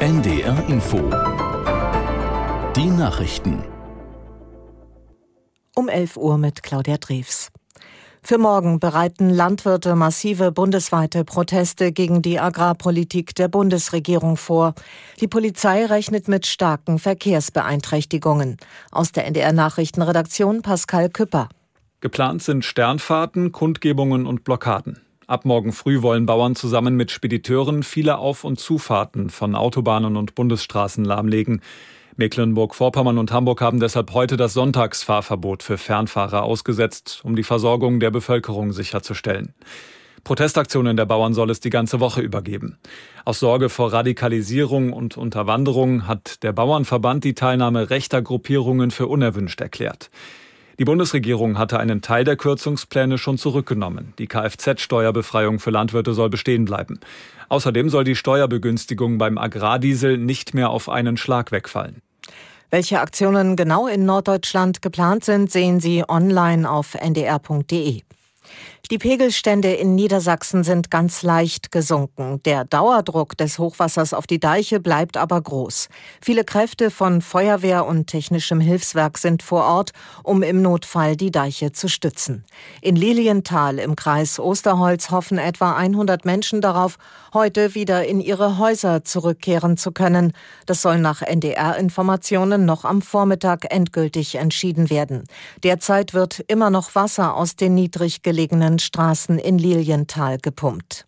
NDR Info. Die Nachrichten. Um 11 Uhr mit Claudia Drews. Für morgen bereiten Landwirte massive bundesweite Proteste gegen die Agrarpolitik der Bundesregierung vor. Die Polizei rechnet mit starken Verkehrsbeeinträchtigungen. Aus der NDR Nachrichtenredaktion Pascal Küpper. Geplant sind Sternfahrten, Kundgebungen und Blockaden. Ab morgen früh wollen Bauern zusammen mit Spediteuren viele Auf- und Zufahrten von Autobahnen und Bundesstraßen lahmlegen. Mecklenburg-Vorpommern und Hamburg haben deshalb heute das Sonntagsfahrverbot für Fernfahrer ausgesetzt, um die Versorgung der Bevölkerung sicherzustellen. Protestaktionen der Bauern soll es die ganze Woche übergeben. Aus Sorge vor Radikalisierung und Unterwanderung hat der Bauernverband die Teilnahme rechter Gruppierungen für unerwünscht erklärt. Die Bundesregierung hatte einen Teil der Kürzungspläne schon zurückgenommen. Die Kfz-Steuerbefreiung für Landwirte soll bestehen bleiben. Außerdem soll die Steuerbegünstigung beim Agrardiesel nicht mehr auf einen Schlag wegfallen. Welche Aktionen genau in Norddeutschland geplant sind, sehen Sie online auf ndr.de. Die Pegelstände in Niedersachsen sind ganz leicht gesunken. Der Dauerdruck des Hochwassers auf die Deiche bleibt aber groß. Viele Kräfte von Feuerwehr und technischem Hilfswerk sind vor Ort, um im Notfall die Deiche zu stützen. In Lilienthal im Kreis Osterholz hoffen etwa 100 Menschen darauf, heute wieder in ihre Häuser zurückkehren zu können. Das soll nach NDR-Informationen noch am Vormittag endgültig entschieden werden. Derzeit wird immer noch Wasser aus den niedrig gelegenen Straßen in Lilienthal gepumpt.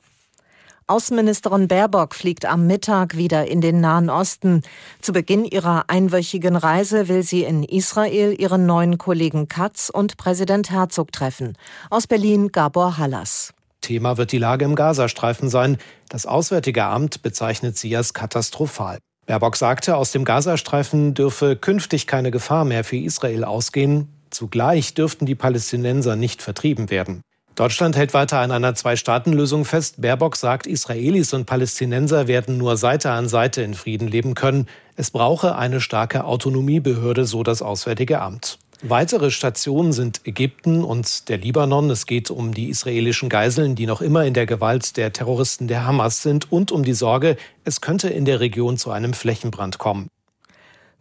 Außenministerin Baerbock fliegt am Mittag wieder in den Nahen Osten. Zu Beginn ihrer einwöchigen Reise will sie in Israel ihren neuen Kollegen Katz und Präsident Herzog treffen. Aus Berlin Gabor Hallas. Thema wird die Lage im Gazastreifen sein. Das Auswärtige Amt bezeichnet sie als katastrophal. Baerbock sagte, aus dem Gazastreifen dürfe künftig keine Gefahr mehr für Israel ausgehen. Zugleich dürften die Palästinenser nicht vertrieben werden. Deutschland hält weiter an einer Zwei-Staaten-Lösung fest. Baerbock sagt, Israelis und Palästinenser werden nur Seite an Seite in Frieden leben können. Es brauche eine starke Autonomiebehörde, so das Auswärtige Amt. Weitere Stationen sind Ägypten und der Libanon. Es geht um die israelischen Geiseln, die noch immer in der Gewalt der Terroristen der Hamas sind und um die Sorge, es könnte in der Region zu einem Flächenbrand kommen.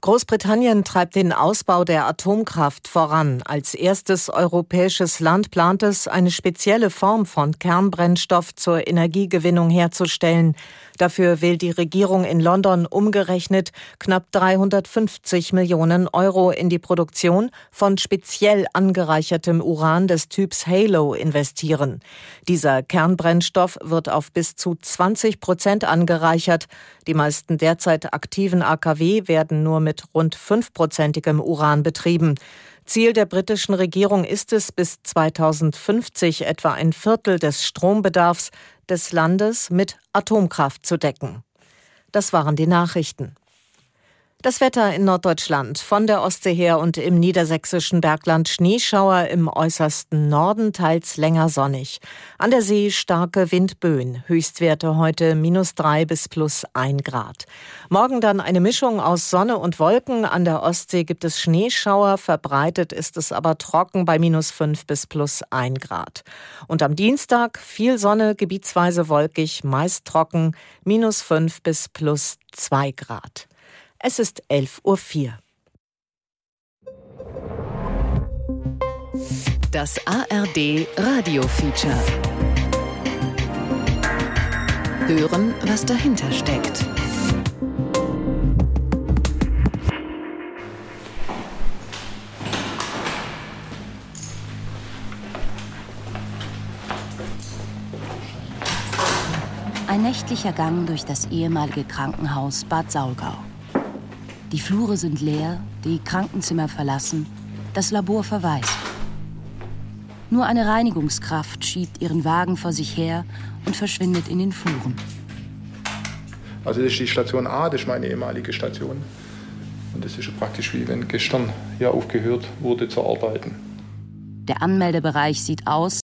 Großbritannien treibt den Ausbau der Atomkraft voran. Als erstes europäisches Land plant es, eine spezielle Form von Kernbrennstoff zur Energiegewinnung herzustellen. Dafür will die Regierung in London umgerechnet knapp 350 Millionen Euro in die Produktion von speziell angereichertem Uran des Typs Halo investieren. Dieser Kernbrennstoff wird auf bis zu 20 Prozent angereichert. Die meisten derzeit aktiven AKW werden nur mit rund fünfprozentigem Uran betrieben. Ziel der britischen Regierung ist es, bis 2050 etwa ein Viertel des Strombedarfs des Landes mit Atomkraft zu decken. Das waren die Nachrichten. Das Wetter in Norddeutschland von der Ostsee her und im niedersächsischen Bergland Schneeschauer im äußersten Norden teils länger sonnig. An der See starke Windböen, Höchstwerte heute minus drei bis plus ein Grad. Morgen dann eine Mischung aus Sonne und Wolken. An der Ostsee gibt es Schneeschauer, verbreitet ist es aber trocken bei minus fünf bis plus ein Grad. Und am Dienstag viel Sonne, gebietsweise wolkig, meist trocken, minus fünf bis plus zwei Grad. Es ist 11.04 Uhr. Das ARD Radio Feature. Hören, was dahinter steckt. Ein nächtlicher Gang durch das ehemalige Krankenhaus Bad Saulgau. Die Flure sind leer, die Krankenzimmer verlassen, das Labor verwaist. Nur eine Reinigungskraft schiebt ihren Wagen vor sich her und verschwindet in den Fluren. Also das ist die Station A, das ist meine ehemalige Station. Und das ist praktisch wie wenn gestern hier aufgehört wurde zu arbeiten. Der Anmeldebereich sieht aus,